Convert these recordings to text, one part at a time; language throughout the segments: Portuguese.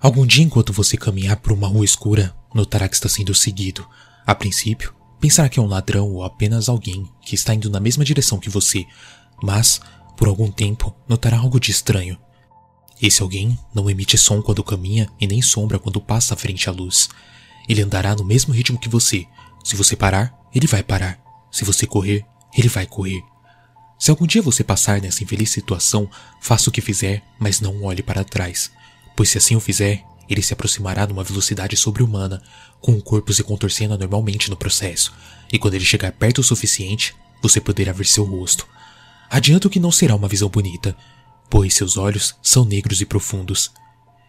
Algum dia, enquanto você caminhar por uma rua escura, notará que está sendo seguido. A princípio, pensará que é um ladrão ou apenas alguém que está indo na mesma direção que você, mas, por algum tempo, notará algo de estranho. Esse alguém não emite som quando caminha e nem sombra quando passa à frente à luz. Ele andará no mesmo ritmo que você. Se você parar, ele vai parar. Se você correr, ele vai correr. Se algum dia você passar nessa infeliz situação, faça o que fizer, mas não olhe para trás. Pois se assim o fizer, ele se aproximará numa velocidade sobre-humana, com o corpo se contorcendo anormalmente no processo, e quando ele chegar perto o suficiente, você poderá ver seu rosto. Adianto que não será uma visão bonita, pois seus olhos são negros e profundos,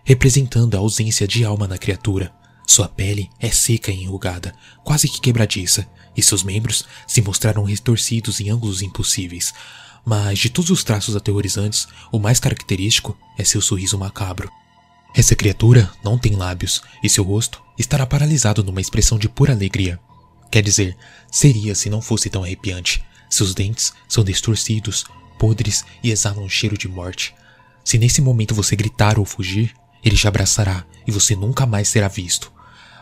representando a ausência de alma na criatura. Sua pele é seca e enrugada, quase que quebradiça, e seus membros se mostraram retorcidos em ângulos impossíveis. Mas de todos os traços aterrorizantes, o mais característico é seu sorriso macabro. Essa criatura não tem lábios e seu rosto estará paralisado numa expressão de pura alegria. Quer dizer, seria se não fosse tão arrepiante. Seus dentes são distorcidos, podres e exalam um cheiro de morte. Se nesse momento você gritar ou fugir, ele te abraçará e você nunca mais será visto.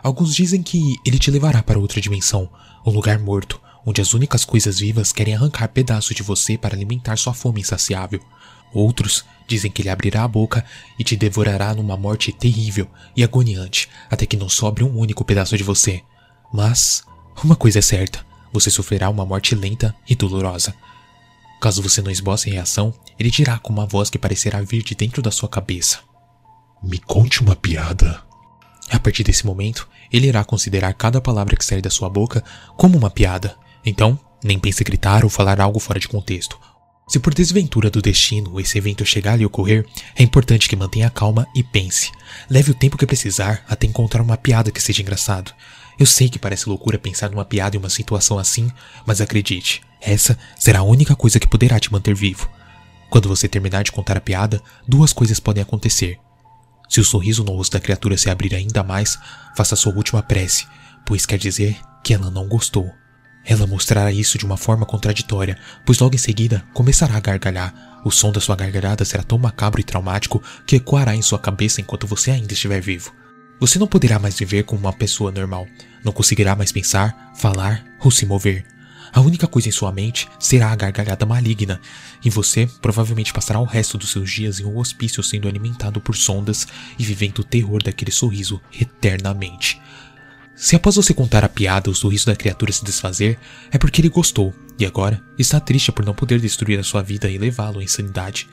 Alguns dizem que ele te levará para outra dimensão, um lugar morto, onde as únicas coisas vivas querem arrancar pedaços de você para alimentar sua fome insaciável. Outros dizem que ele abrirá a boca e te devorará numa morte terrível e agoniante, até que não sobre um único pedaço de você. Mas, uma coisa é certa: você sofrerá uma morte lenta e dolorosa. Caso você não esboce reação, ele dirá com uma voz que parecerá vir de dentro da sua cabeça: Me conte uma piada. A partir desse momento, ele irá considerar cada palavra que sair da sua boca como uma piada. Então, nem pense gritar ou falar algo fora de contexto. Se por desventura do destino esse evento chegar a lhe ocorrer, é importante que mantenha calma e pense. Leve o tempo que precisar até encontrar uma piada que seja engraçado. Eu sei que parece loucura pensar numa piada em uma situação assim, mas acredite, essa será a única coisa que poderá te manter vivo. Quando você terminar de contar a piada, duas coisas podem acontecer. Se o sorriso no rosto da criatura se abrir ainda mais, faça sua última prece, pois quer dizer que ela não gostou. Ela mostrará isso de uma forma contraditória, pois logo em seguida começará a gargalhar. O som da sua gargalhada será tão macabro e traumático que ecoará em sua cabeça enquanto você ainda estiver vivo. Você não poderá mais viver como uma pessoa normal, não conseguirá mais pensar, falar ou se mover. A única coisa em sua mente será a gargalhada maligna, e você provavelmente passará o resto dos seus dias em um hospício sendo alimentado por sondas e vivendo o terror daquele sorriso eternamente. Se após você contar a piada o sorriso da criatura se desfazer, é porque ele gostou e agora está triste por não poder destruir a sua vida e levá-lo à insanidade.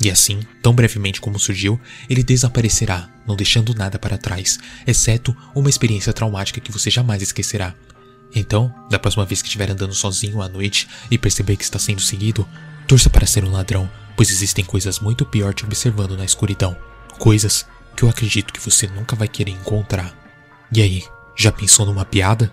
E assim, tão brevemente como surgiu, ele desaparecerá, não deixando nada para trás, exceto uma experiência traumática que você jamais esquecerá. Então, da próxima vez que estiver andando sozinho à noite e perceber que está sendo seguido, torça para ser um ladrão, pois existem coisas muito pior te observando na escuridão. Coisas que eu acredito que você nunca vai querer encontrar. E aí, já pensou numa piada?